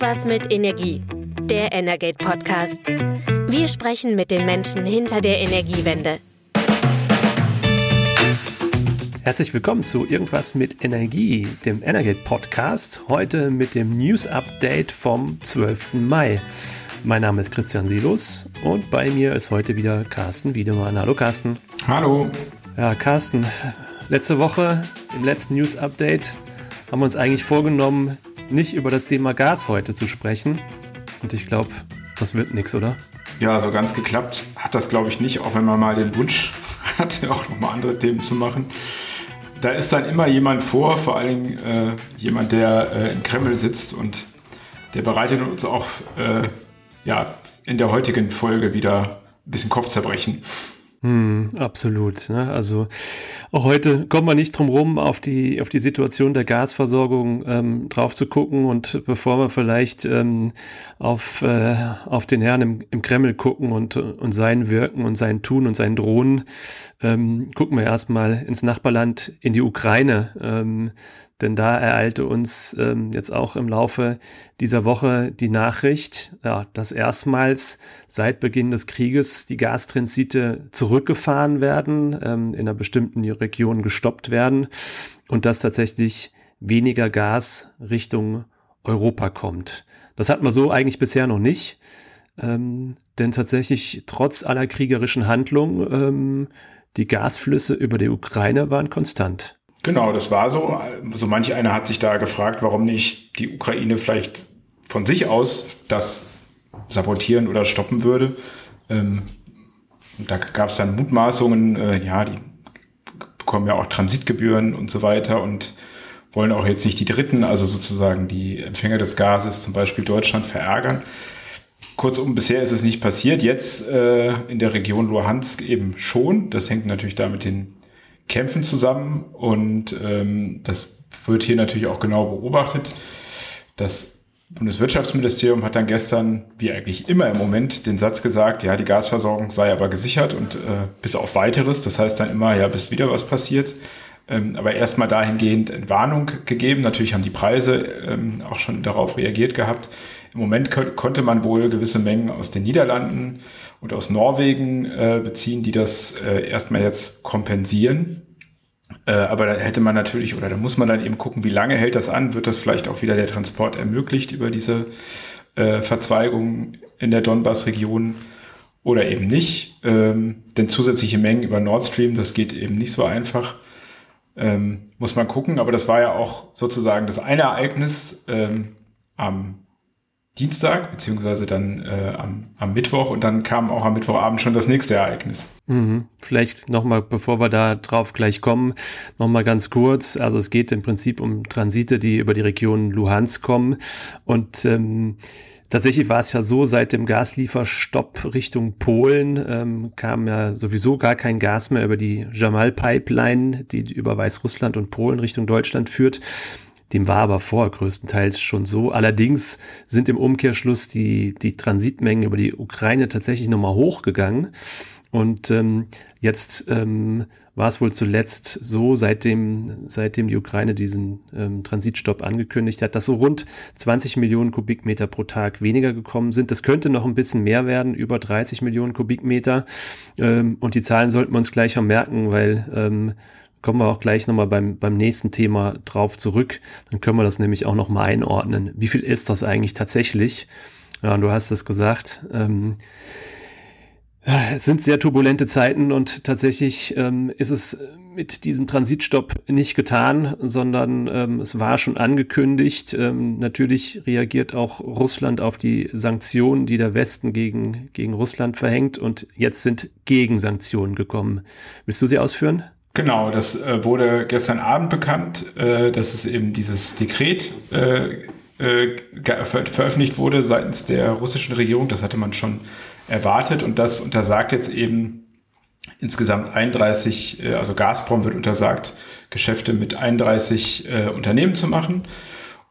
Irgendwas mit Energie. Der Energate Podcast. Wir sprechen mit den Menschen hinter der Energiewende. Herzlich willkommen zu Irgendwas mit Energie, dem Energate Podcast. Heute mit dem News Update vom 12. Mai. Mein Name ist Christian Silus und bei mir ist heute wieder Carsten Wiedemann. Hallo Carsten. Hallo. Ja, Carsten, letzte Woche im letzten News Update haben wir uns eigentlich vorgenommen, nicht über das Thema Gas heute zu sprechen. Und ich glaube, das wird nichts, oder? Ja, so ganz geklappt hat das, glaube ich, nicht, auch wenn man mal den Wunsch hatte, auch nochmal andere Themen zu machen. Da ist dann immer jemand vor, vor Dingen äh, jemand, der äh, im Kreml sitzt und der bereitet uns auch äh, ja, in der heutigen Folge wieder ein bisschen Kopfzerbrechen. Hm, absolut. Ne? Also auch heute kommen wir nicht drum rum, auf die, auf die Situation der Gasversorgung ähm, drauf zu gucken. Und bevor wir vielleicht ähm, auf, äh, auf den Herrn im, im Kreml gucken und, und sein Wirken und sein Tun und sein Drohen, ähm, gucken wir erstmal ins Nachbarland, in die Ukraine. Denn da ereilte uns ähm, jetzt auch im Laufe dieser Woche die Nachricht, ja, dass erstmals seit Beginn des Krieges die Gastransite zurückgefahren werden, ähm, in einer bestimmten Region gestoppt werden und dass tatsächlich weniger Gas Richtung Europa kommt. Das hat man so eigentlich bisher noch nicht. Ähm, denn tatsächlich trotz aller kriegerischen Handlungen, ähm, die Gasflüsse über die Ukraine waren konstant. Genau, das war so. So manch einer hat sich da gefragt, warum nicht die Ukraine vielleicht von sich aus das sabotieren oder stoppen würde. Ähm, da gab es dann Mutmaßungen, äh, ja, die bekommen ja auch Transitgebühren und so weiter und wollen auch jetzt nicht die Dritten, also sozusagen die Empfänger des Gases, zum Beispiel Deutschland, verärgern. Kurzum, bisher ist es nicht passiert. Jetzt äh, in der Region Luhansk eben schon. Das hängt natürlich da mit den kämpfen zusammen und ähm, das wird hier natürlich auch genau beobachtet. Das Bundeswirtschaftsministerium hat dann gestern, wie eigentlich immer im Moment, den Satz gesagt, ja, die Gasversorgung sei aber gesichert und äh, bis auf weiteres. Das heißt dann immer, ja, bis wieder was passiert. Ähm, aber erstmal dahingehend Entwarnung gegeben. Natürlich haben die Preise ähm, auch schon darauf reagiert gehabt. Im Moment konnte man wohl gewisse Mengen aus den Niederlanden und aus Norwegen äh, beziehen, die das äh, erstmal jetzt kompensieren. Äh, aber da hätte man natürlich, oder da muss man dann eben gucken, wie lange hält das an? Wird das vielleicht auch wieder der Transport ermöglicht über diese äh, Verzweigung in der Donbass-Region oder eben nicht? Ähm, denn zusätzliche Mengen über Nord Stream, das geht eben nicht so einfach. Ähm, muss man gucken, aber das war ja auch sozusagen das eine Ereignis ähm, am Dienstag, beziehungsweise dann äh, am, am Mittwoch und dann kam auch am Mittwochabend schon das nächste Ereignis. Mhm. Vielleicht nochmal, bevor wir da drauf gleich kommen, nochmal ganz kurz. Also es geht im Prinzip um Transite, die über die Region Luhansk kommen. Und ähm, tatsächlich war es ja so, seit dem Gaslieferstopp Richtung Polen ähm, kam ja sowieso gar kein Gas mehr über die Jamal-Pipeline, die über Weißrussland und Polen Richtung Deutschland führt. Dem war aber vor größtenteils schon so. Allerdings sind im Umkehrschluss die, die Transitmengen über die Ukraine tatsächlich nochmal hochgegangen. Und ähm, jetzt ähm, war es wohl zuletzt so, seitdem, seitdem die Ukraine diesen ähm, Transitstopp angekündigt hat, dass so rund 20 Millionen Kubikmeter pro Tag weniger gekommen sind. Das könnte noch ein bisschen mehr werden, über 30 Millionen Kubikmeter. Ähm, und die Zahlen sollten wir uns gleich auch merken, weil ähm, kommen wir auch gleich nochmal beim, beim nächsten Thema drauf zurück. Dann können wir das nämlich auch nochmal einordnen. Wie viel ist das eigentlich tatsächlich? Ja, und du hast es gesagt. Ähm, es sind sehr turbulente Zeiten und tatsächlich ähm, ist es mit diesem Transitstopp nicht getan, sondern ähm, es war schon angekündigt. Ähm, natürlich reagiert auch Russland auf die Sanktionen, die der Westen gegen, gegen Russland verhängt und jetzt sind Gegensanktionen gekommen. Willst du sie ausführen? Genau, das äh, wurde gestern Abend bekannt, äh, dass es eben dieses Dekret äh, äh ver veröffentlicht wurde seitens der russischen Regierung. Das hatte man schon erwartet und das untersagt jetzt eben insgesamt 31, äh, also Gazprom wird untersagt, Geschäfte mit 31 äh, Unternehmen zu machen.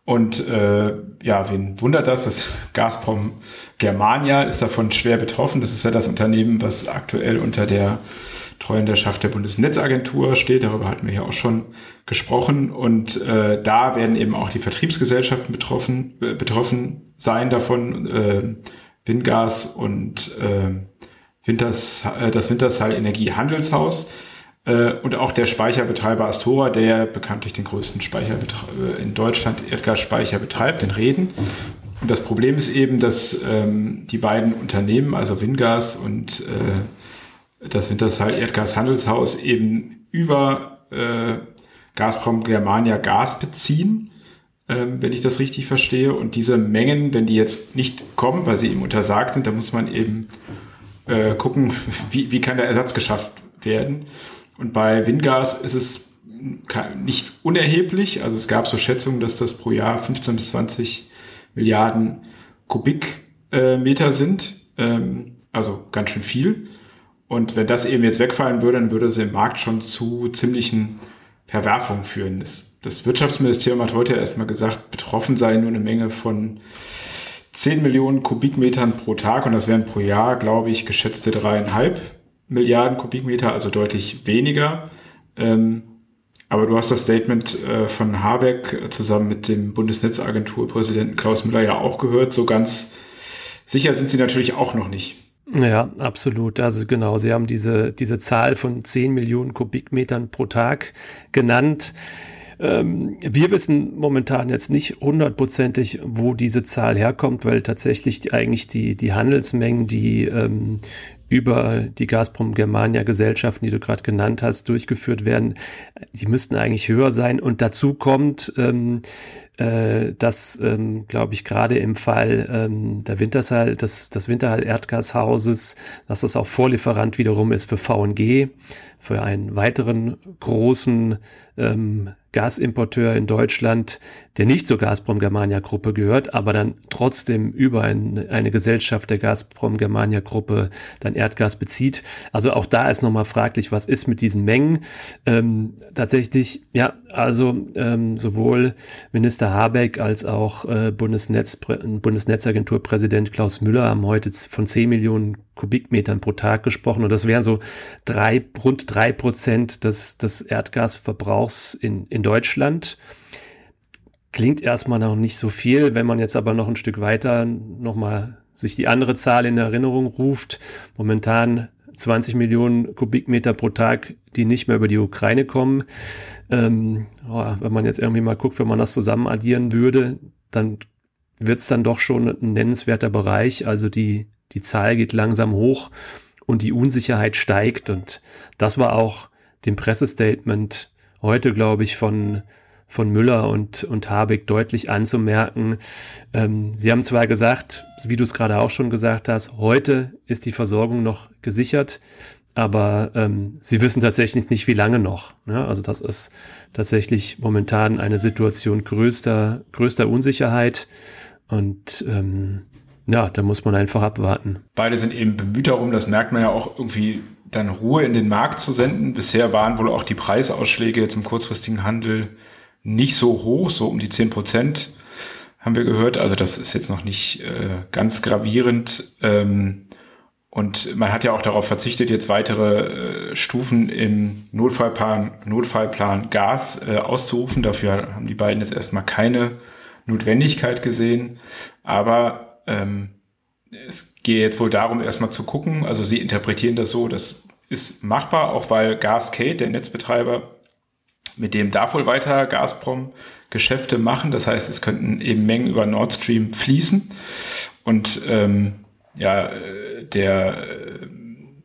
Und ja, wen wundert das? Das Gazprom Germania ist davon schwer betroffen. Das ist ja das Unternehmen, was aktuell unter der Treuhänderschaft der Bundesnetzagentur steht. Darüber hatten wir ja auch schon gesprochen. Und äh, da werden eben auch die Vertriebsgesellschaften betroffen, äh, betroffen sein davon. Äh, Windgas und äh, Winters, äh, das Wintershall Energiehandelshaus äh, und auch der Speicherbetreiber Astora, der bekanntlich den größten Speicher äh, in Deutschland Erdgasspeicher betreibt, den Reden. Und das Problem ist eben, dass ähm, die beiden Unternehmen, also Wingas und äh, das Wintershall Erdgashandelshaus, eben über äh, Gazprom Germania Gas beziehen, äh, wenn ich das richtig verstehe. Und diese Mengen, wenn die jetzt nicht kommen, weil sie eben untersagt sind, dann muss man eben äh, gucken, wie, wie kann der Ersatz geschafft werden. Und bei Wingas ist es nicht unerheblich. Also es gab so Schätzungen, dass das pro Jahr 15 bis 20 Milliarden Kubikmeter sind. Ähm, also ganz schön viel. Und wenn das eben jetzt wegfallen würde, dann würde es im Markt schon zu ziemlichen Verwerfungen führen. Das, das Wirtschaftsministerium hat heute erstmal gesagt, betroffen sei nur eine Menge von 10 Millionen Kubikmetern pro Tag und das wären pro Jahr, glaube ich, geschätzte dreieinhalb Milliarden Kubikmeter, also deutlich weniger. Ähm, aber du hast das Statement äh, von Habeck zusammen mit dem Bundesnetzagenturpräsidenten Klaus Müller ja auch gehört. So ganz sicher sind sie natürlich auch noch nicht. Ja, absolut. Also genau, Sie haben diese, diese Zahl von 10 Millionen Kubikmetern pro Tag genannt. Ähm, wir wissen momentan jetzt nicht hundertprozentig, wo diese Zahl herkommt, weil tatsächlich die, eigentlich die, die Handelsmengen, die ähm, über die Gazprom Germania Gesellschaften, die du gerade genannt hast, durchgeführt werden, die müssten eigentlich höher sein. Und dazu kommt, ähm, äh, dass, ähm, glaube ich, gerade im Fall ähm, der Wintershall, des, des Winterhall Erdgashauses, dass das auch Vorlieferant wiederum ist für VNG, für einen weiteren großen ähm, Gasimporteur in Deutschland, der nicht zur Gazprom Germania Gruppe gehört, aber dann trotzdem über ein, eine Gesellschaft der Gazprom Germania Gruppe dann Erdgas bezieht. Also auch da ist nochmal fraglich, was ist mit diesen Mengen. Ähm, tatsächlich, ja, also ähm, sowohl Minister Habeck als auch äh, Bundesnetz, Bundesnetzagenturpräsident Klaus Müller haben heute von 10 Millionen Kubikmetern pro Tag gesprochen und das wären so drei, rund drei Prozent des, des Erdgasverbrauchs in, in Deutschland. Klingt erstmal noch nicht so viel, wenn man jetzt aber noch ein Stück weiter nochmal sich die andere Zahl in Erinnerung ruft. Momentan 20 Millionen Kubikmeter pro Tag, die nicht mehr über die Ukraine kommen. Ähm, oh, wenn man jetzt irgendwie mal guckt, wenn man das zusammen addieren würde, dann wird es dann doch schon ein nennenswerter Bereich. Also die, die Zahl geht langsam hoch und die Unsicherheit steigt. Und das war auch dem Pressestatement heute, glaube ich, von, von Müller und, und Habeck deutlich anzumerken. Ähm, sie haben zwar gesagt, wie du es gerade auch schon gesagt hast, heute ist die Versorgung noch gesichert, aber ähm, sie wissen tatsächlich nicht, wie lange noch. Ne? Also das ist tatsächlich momentan eine Situation größter, größter Unsicherheit und ähm, ja, da muss man einfach abwarten. Beide sind eben bemüht darum, das merkt man ja auch irgendwie dann Ruhe in den Markt zu senden. Bisher waren wohl auch die Preisausschläge jetzt im kurzfristigen Handel nicht so hoch, so um die zehn Prozent haben wir gehört. Also das ist jetzt noch nicht äh, ganz gravierend. Ähm, und man hat ja auch darauf verzichtet, jetzt weitere äh, Stufen im Notfallplan, Notfallplan Gas äh, auszurufen. Dafür haben die beiden jetzt erstmal keine Notwendigkeit gesehen. Aber ähm, es gehe jetzt wohl darum, erstmal zu gucken. Also sie interpretieren das so, das ist machbar, auch weil Gascade, der Netzbetreiber, mit dem darf wohl weiter Gazprom Geschäfte machen. Das heißt, es könnten eben Mengen über Nord Stream fließen. Und ähm, ja, der äh,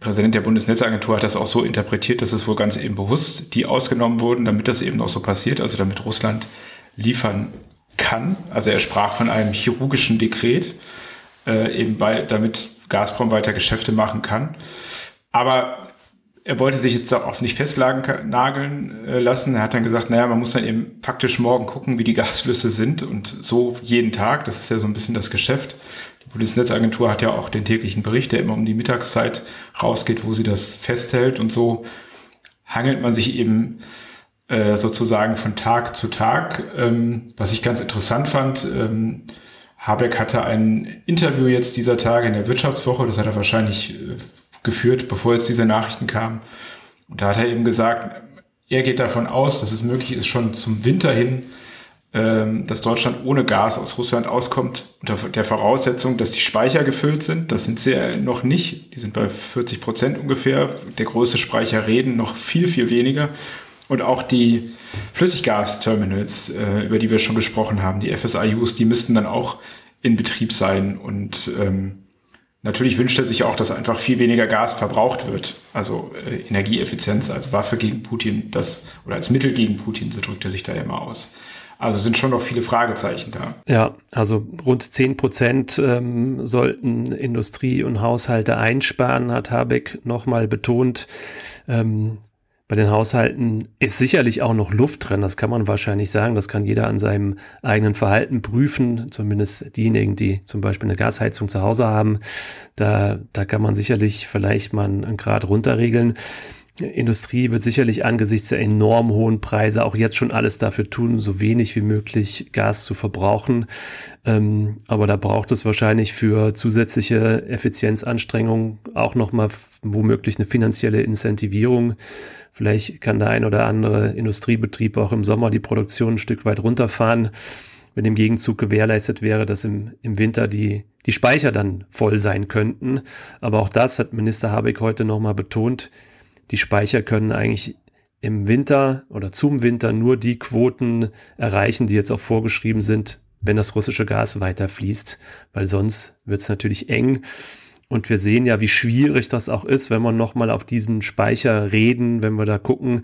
Präsident der Bundesnetzagentur hat das auch so interpretiert, dass es wohl ganz eben bewusst die ausgenommen wurden, damit das eben auch so passiert, also damit Russland liefern kann. Also er sprach von einem chirurgischen Dekret äh, eben bei, damit Gazprom weiter Geschäfte machen kann. Aber er wollte sich jetzt auch nicht festnageln äh, lassen. Er hat dann gesagt, naja, man muss dann eben faktisch morgen gucken, wie die Gasflüsse sind und so jeden Tag. Das ist ja so ein bisschen das Geschäft. Die Bundesnetzagentur hat ja auch den täglichen Bericht, der immer um die Mittagszeit rausgeht, wo sie das festhält und so hangelt man sich eben äh, sozusagen von Tag zu Tag. Ähm, was ich ganz interessant fand, ähm, Habeck hatte ein Interview jetzt dieser Tage in der Wirtschaftswoche, das hat er wahrscheinlich äh, geführt, bevor jetzt diese Nachrichten kamen. Und da hat er eben gesagt, er geht davon aus, dass es möglich ist, schon zum Winter hin, ähm, dass Deutschland ohne Gas aus Russland auskommt, unter der Voraussetzung, dass die Speicher gefüllt sind. Das sind sie ja noch nicht. Die sind bei 40 Prozent ungefähr. Der größte Speicher reden noch viel, viel weniger. Und auch die Flüssiggasterminals, äh, über die wir schon gesprochen haben, die FSIUs, die müssten dann auch in Betrieb sein. Und ähm, natürlich wünscht er sich auch, dass einfach viel weniger Gas verbraucht wird. Also äh, Energieeffizienz als Waffe gegen Putin, das oder als Mittel gegen Putin, so drückt er sich da immer aus. Also sind schon noch viele Fragezeichen da. Ja, also rund 10 Prozent ähm, sollten Industrie und Haushalte einsparen, hat Habeck nochmal betont. Ähm, bei den Haushalten ist sicherlich auch noch Luft drin, das kann man wahrscheinlich sagen. Das kann jeder an seinem eigenen Verhalten prüfen, zumindest diejenigen, die zum Beispiel eine Gasheizung zu Hause haben. Da, da kann man sicherlich vielleicht mal einen Grad runterregeln. Industrie wird sicherlich angesichts der enorm hohen Preise auch jetzt schon alles dafür tun, so wenig wie möglich Gas zu verbrauchen. Ähm, aber da braucht es wahrscheinlich für zusätzliche Effizienzanstrengungen auch nochmal womöglich eine finanzielle Incentivierung. Vielleicht kann der ein oder andere Industriebetrieb auch im Sommer die Produktion ein Stück weit runterfahren, wenn im Gegenzug gewährleistet wäre, dass im, im Winter die, die Speicher dann voll sein könnten. Aber auch das hat Minister Habeck heute nochmal betont die Speicher können eigentlich im Winter oder zum Winter nur die Quoten erreichen, die jetzt auch vorgeschrieben sind, wenn das russische Gas weiter fließt, weil sonst wird es natürlich eng. Und wir sehen ja, wie schwierig das auch ist, wenn man nochmal auf diesen Speicher reden, wenn wir da gucken.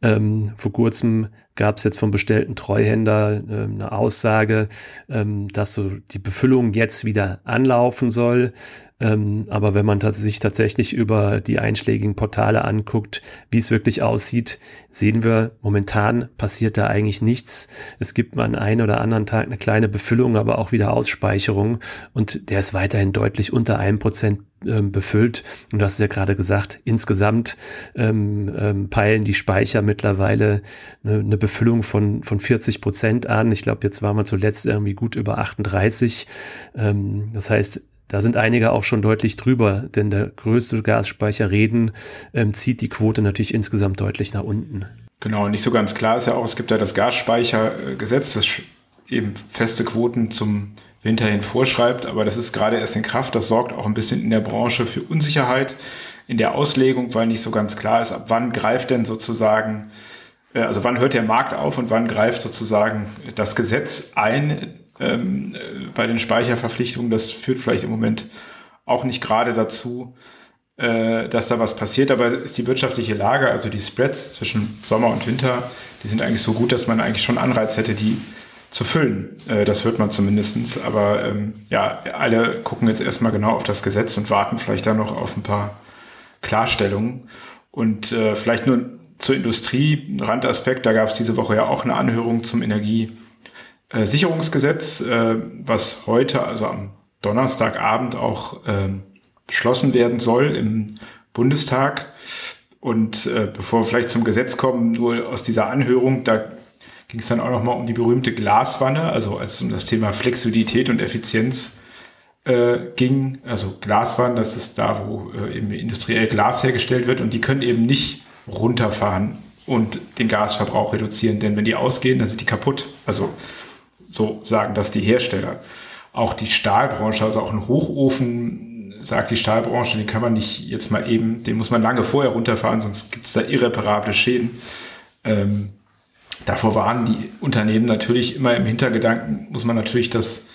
Ähm, vor kurzem gab es jetzt vom bestellten Treuhänder äh, eine Aussage, ähm, dass so die Befüllung jetzt wieder anlaufen soll. Ähm, aber wenn man sich tatsächlich über die einschlägigen Portale anguckt, wie es wirklich aussieht, sehen wir, momentan passiert da eigentlich nichts. Es gibt mal an einem oder anderen Tag eine kleine Befüllung, aber auch wieder Ausspeicherung und der ist weiterhin deutlich unter einem Prozent ähm, befüllt. Und du hast es ja gerade gesagt, insgesamt ähm, ähm, peilen die Speicher mittlerweile eine, eine Befüllung von, von 40 Prozent an. Ich glaube, jetzt waren wir zuletzt irgendwie gut über 38. Ähm, das heißt, da sind einige auch schon deutlich drüber, denn der größte Gasspeicher Reden ähm, zieht die Quote natürlich insgesamt deutlich nach unten. Genau, nicht so ganz klar ist ja auch, es gibt ja das Gasspeichergesetz, das eben feste Quoten zum Winter hin vorschreibt, aber das ist gerade erst in Kraft. Das sorgt auch ein bisschen in der Branche für Unsicherheit in der Auslegung, weil nicht so ganz klar ist, ab wann greift denn sozusagen, äh, also wann hört der Markt auf und wann greift sozusagen das Gesetz ein, ähm, äh, bei den Speicherverpflichtungen. Das führt vielleicht im Moment auch nicht gerade dazu, äh, dass da was passiert. Aber ist die wirtschaftliche Lage, also die Spreads zwischen Sommer und Winter, die sind eigentlich so gut, dass man eigentlich schon Anreiz hätte, die zu füllen. Äh, das hört man zumindestens. Aber ähm, ja, alle gucken jetzt erstmal genau auf das Gesetz und warten vielleicht dann noch auf ein paar Klarstellungen. Und äh, vielleicht nur zur Industrie, Randaspekt, da gab es diese Woche ja auch eine Anhörung zum Energie. Äh, Sicherungsgesetz, äh, was heute, also am Donnerstagabend auch äh, beschlossen werden soll im Bundestag. Und äh, bevor wir vielleicht zum Gesetz kommen, nur aus dieser Anhörung, da ging es dann auch nochmal um die berühmte Glaswanne, also als es um das Thema Flexibilität und Effizienz äh, ging. Also Glaswannen, das ist da, wo äh, eben industriell Glas hergestellt wird und die können eben nicht runterfahren und den Gasverbrauch reduzieren, denn wenn die ausgehen, dann sind die kaputt. Also so sagen das die Hersteller. Auch die Stahlbranche, also auch ein Hochofen, sagt die Stahlbranche, den kann man nicht jetzt mal eben, den muss man lange vorher runterfahren, sonst gibt es da irreparable Schäden. Ähm, davor waren die Unternehmen natürlich immer im Hintergedanken, muss man natürlich das,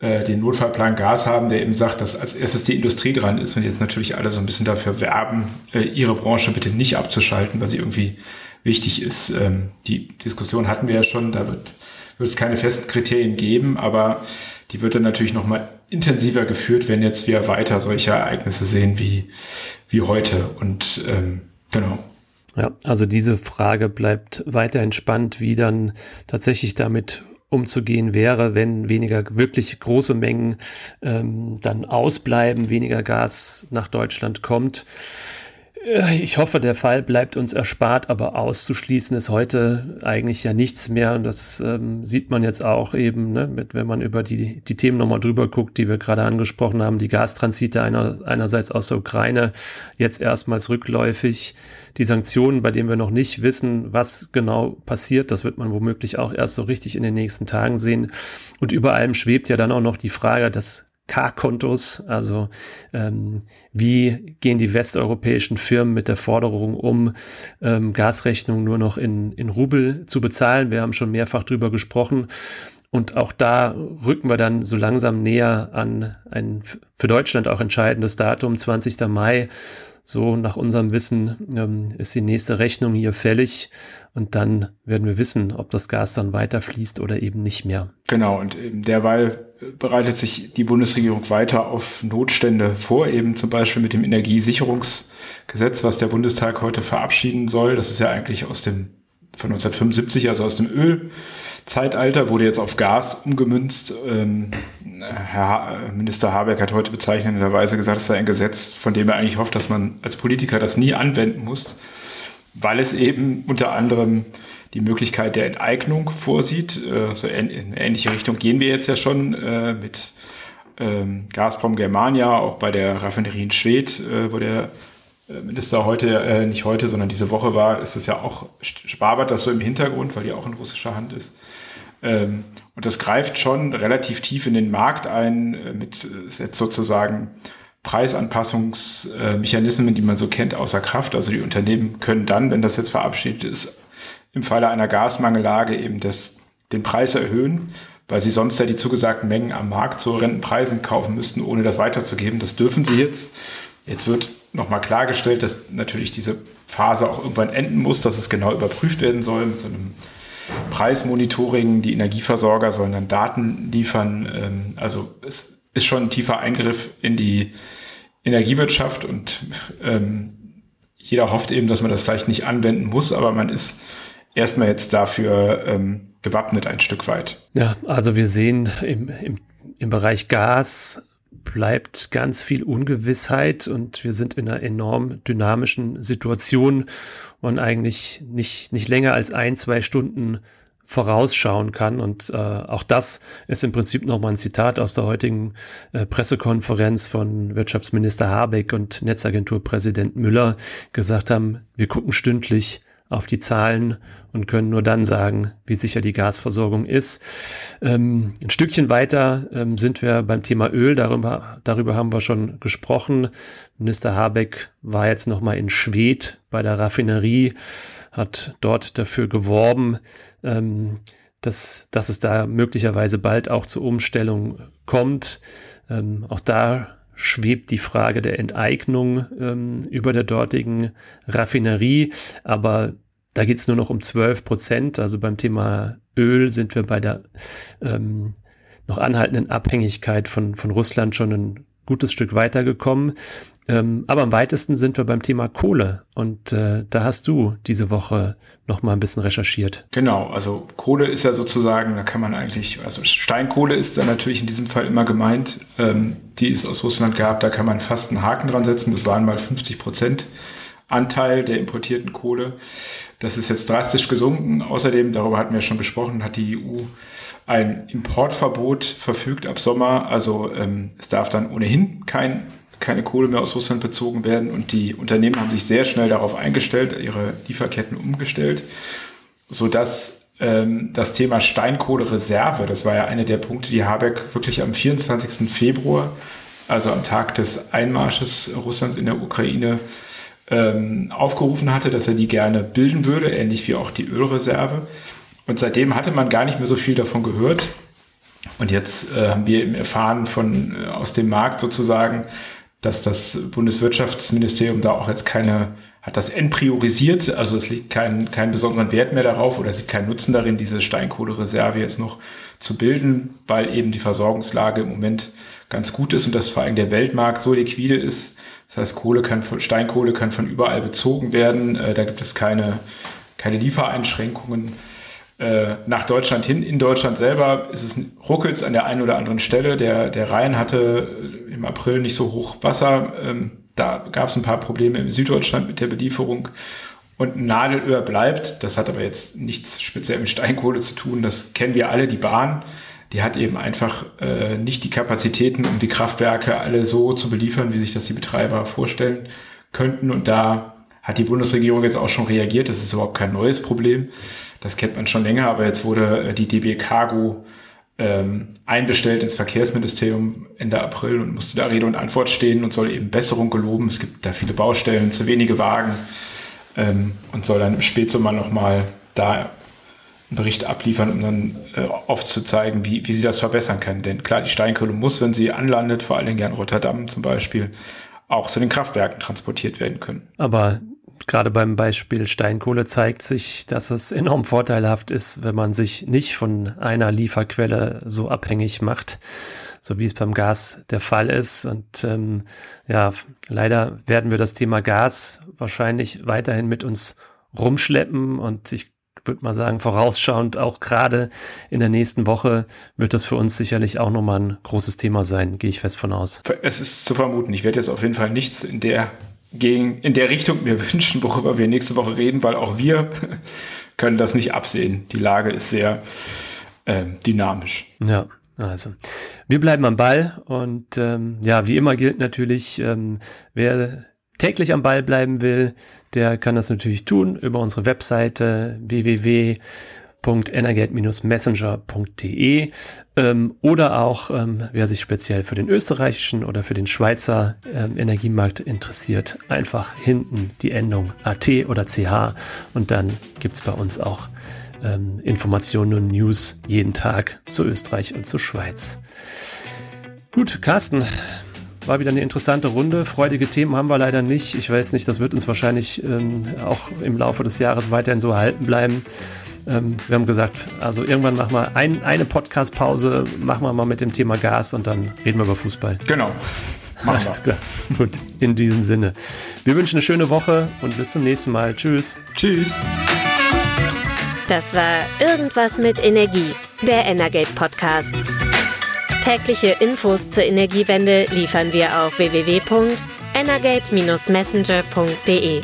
äh, den Notfallplan Gas haben, der eben sagt, dass als erstes die Industrie dran ist und jetzt natürlich alle so ein bisschen dafür werben, äh, ihre Branche bitte nicht abzuschalten, weil sie irgendwie wichtig ist. Ähm, die Diskussion hatten wir ja schon, da wird wird es keine festen Kriterien geben, aber die wird dann natürlich nochmal intensiver geführt, wenn jetzt wir weiter solche Ereignisse sehen wie, wie heute. Und ähm, genau. Ja, also diese Frage bleibt weiter entspannt, wie dann tatsächlich damit umzugehen wäre, wenn weniger wirklich große Mengen ähm, dann ausbleiben, weniger Gas nach Deutschland kommt. Ich hoffe, der Fall bleibt uns erspart, aber auszuschließen ist heute eigentlich ja nichts mehr. Und das ähm, sieht man jetzt auch eben, ne, mit, wenn man über die, die Themen nochmal drüber guckt, die wir gerade angesprochen haben. Die Gastransite einer, einerseits aus der Ukraine, jetzt erstmals rückläufig. Die Sanktionen, bei denen wir noch nicht wissen, was genau passiert, das wird man womöglich auch erst so richtig in den nächsten Tagen sehen. Und über allem schwebt ja dann auch noch die Frage, dass K-Kontos, also ähm, wie gehen die westeuropäischen Firmen mit der Forderung um, ähm, Gasrechnungen nur noch in, in Rubel zu bezahlen. Wir haben schon mehrfach drüber gesprochen. Und auch da rücken wir dann so langsam näher an ein für Deutschland auch entscheidendes Datum, 20. Mai. So nach unserem Wissen ähm, ist die nächste Rechnung hier fällig und dann werden wir wissen, ob das Gas dann weiterfließt oder eben nicht mehr. Genau, und derweil bereitet sich die Bundesregierung weiter auf Notstände vor, eben zum Beispiel mit dem Energiesicherungsgesetz, was der Bundestag heute verabschieden soll. Das ist ja eigentlich aus dem von 1975, also aus dem Ölzeitalter, wurde jetzt auf Gas umgemünzt. Ähm, Herr Minister Habeck hat heute bezeichnenderweise gesagt, es sei ein Gesetz, von dem er eigentlich hofft, dass man als Politiker das nie anwenden muss, weil es eben unter anderem die Möglichkeit der Enteignung vorsieht. Äh, so in, in ähnliche Richtung gehen wir jetzt ja schon äh, mit ähm, Gazprom Germania, auch bei der Raffinerie in Schwedt, äh, wo der Minister heute, äh, nicht heute, sondern diese Woche war, ist es ja auch, sparbert das so im Hintergrund, weil die auch in russischer Hand ist. Ähm, und das greift schon relativ tief in den Markt ein, äh, mit äh, setzt sozusagen Preisanpassungsmechanismen, die man so kennt, außer Kraft. Also die Unternehmen können dann, wenn das jetzt verabschiedet ist, im Falle einer Gasmangellage eben das, den Preis erhöhen, weil sie sonst ja die zugesagten Mengen am Markt zu Rentenpreisen kaufen müssten, ohne das weiterzugeben. Das dürfen sie jetzt. Jetzt wird nochmal klargestellt, dass natürlich diese Phase auch irgendwann enden muss, dass es genau überprüft werden soll mit so einem Preismonitoring. Die Energieversorger sollen dann Daten liefern. Ähm, also es ist schon ein tiefer Eingriff in die Energiewirtschaft und ähm, jeder hofft eben, dass man das vielleicht nicht anwenden muss, aber man ist erstmal jetzt dafür ähm, gewappnet ein Stück weit. Ja, also wir sehen im, im, im Bereich Gas bleibt ganz viel Ungewissheit und wir sind in einer enorm dynamischen Situation und eigentlich nicht, nicht länger als ein, zwei Stunden vorausschauen kann. Und äh, auch das ist im Prinzip nochmal ein Zitat aus der heutigen äh, Pressekonferenz von Wirtschaftsminister Habeck und Netzagenturpräsident Müller gesagt haben, wir gucken stündlich auf die Zahlen und können nur dann sagen, wie sicher die Gasversorgung ist. Ähm, ein Stückchen weiter ähm, sind wir beim Thema Öl. Darüber, darüber haben wir schon gesprochen. Minister Habeck war jetzt nochmal in Schwedt bei der Raffinerie, hat dort dafür geworben, ähm, dass, dass es da möglicherweise bald auch zur Umstellung kommt. Ähm, auch da schwebt die Frage der Enteignung ähm, über der dortigen Raffinerie. Aber da geht es nur noch um 12 Prozent. Also beim Thema Öl sind wir bei der ähm, noch anhaltenden Abhängigkeit von, von Russland schon ein gutes Stück weitergekommen. Ähm, aber am weitesten sind wir beim Thema Kohle. Und äh, da hast du diese Woche noch mal ein bisschen recherchiert. Genau, also Kohle ist ja sozusagen, da kann man eigentlich, also Steinkohle ist da natürlich in diesem Fall immer gemeint. Ähm, die ist aus Russland gehabt, da kann man fast einen Haken dran setzen. Das waren mal 50 Prozent Anteil der importierten Kohle. Das ist jetzt drastisch gesunken. Außerdem, darüber hatten wir schon gesprochen, hat die EU ein Importverbot verfügt ab Sommer. Also ähm, es darf dann ohnehin kein keine Kohle mehr aus Russland bezogen werden. Und die Unternehmen haben sich sehr schnell darauf eingestellt, ihre Lieferketten umgestellt, sodass ähm, das Thema Steinkohlereserve, das war ja einer der Punkte, die Habeck wirklich am 24. Februar, also am Tag des Einmarsches Russlands in der Ukraine, ähm, aufgerufen hatte, dass er die gerne bilden würde, ähnlich wie auch die Ölreserve. Und seitdem hatte man gar nicht mehr so viel davon gehört. Und jetzt äh, haben wir eben erfahren von äh, aus dem Markt sozusagen, dass das Bundeswirtschaftsministerium da auch jetzt keine, hat das entpriorisiert, also es liegt kein, kein besonderen Wert mehr darauf oder sieht keinen Nutzen darin, diese Steinkohlereserve jetzt noch zu bilden, weil eben die Versorgungslage im Moment ganz gut ist und dass vor allem der Weltmarkt so liquide ist. Das heißt, Kohle kann von, Steinkohle kann von überall bezogen werden. Äh, da gibt es keine, keine Liefereinschränkungen äh, nach Deutschland hin. In Deutschland selber ist es ruckels an der einen oder anderen Stelle. Der, der Rhein hatte im April nicht so hoch Wasser. Ähm, da gab es ein paar Probleme im Süddeutschland mit der Belieferung. Und Nadelöhr bleibt, das hat aber jetzt nichts speziell mit Steinkohle zu tun, das kennen wir alle, die Bahn, die hat eben einfach äh, nicht die Kapazitäten, um die Kraftwerke alle so zu beliefern, wie sich das die Betreiber vorstellen könnten. Und da hat die Bundesregierung jetzt auch schon reagiert, das ist überhaupt kein neues Problem, das kennt man schon länger, aber jetzt wurde äh, die DB Cargo ähm, einbestellt ins Verkehrsministerium Ende April und musste da Rede und Antwort stehen und soll eben Besserung geloben. Es gibt da viele Baustellen, zu wenige Wagen ähm, und soll dann im Spätsommer nochmal da einen Bericht abliefern, um dann äh, aufzuzeigen, wie, wie sie das verbessern können. Denn klar, die Steinkohle muss, wenn sie anlandet, vor allen Dingen in Rotterdam zum Beispiel, auch zu den Kraftwerken transportiert werden können. Aber gerade beim Beispiel Steinkohle zeigt sich, dass es enorm vorteilhaft ist, wenn man sich nicht von einer Lieferquelle so abhängig macht, so wie es beim Gas der Fall ist. Und ähm, ja, leider werden wir das Thema Gas wahrscheinlich weiterhin mit uns rumschleppen und ich würde mal sagen, vorausschauend auch gerade in der nächsten Woche wird das für uns sicherlich auch nochmal ein großes Thema sein, gehe ich fest von aus. Es ist zu vermuten. Ich werde jetzt auf jeden Fall nichts in der gegen, in der Richtung mir wünschen, worüber wir nächste Woche reden, weil auch wir können das nicht absehen. Die Lage ist sehr äh, dynamisch. Ja. Also, wir bleiben am Ball und ähm, ja, wie immer gilt natürlich, ähm, wer täglich am Ball bleiben will, der kann das natürlich tun über unsere Webseite www www.energate-messenger.de ähm, oder auch, ähm, wer sich speziell für den österreichischen oder für den Schweizer ähm, Energiemarkt interessiert, einfach hinten die Endung AT oder CH und dann gibt es bei uns auch ähm, Informationen und News jeden Tag zu Österreich und zur Schweiz. Gut, Carsten, war wieder eine interessante Runde. Freudige Themen haben wir leider nicht. Ich weiß nicht, das wird uns wahrscheinlich ähm, auch im Laufe des Jahres weiterhin so erhalten bleiben. Ähm, wir haben gesagt, also irgendwann machen wir ein, eine Podcast-Pause, machen wir mal mit dem Thema Gas und dann reden wir über Fußball. Genau. Machen Alles klar. Gut, in diesem Sinne. Wir wünschen eine schöne Woche und bis zum nächsten Mal. Tschüss. Tschüss. Das war Irgendwas mit Energie, der Energate Podcast. Tägliche Infos zur Energiewende liefern wir auf www.energate-messenger.de.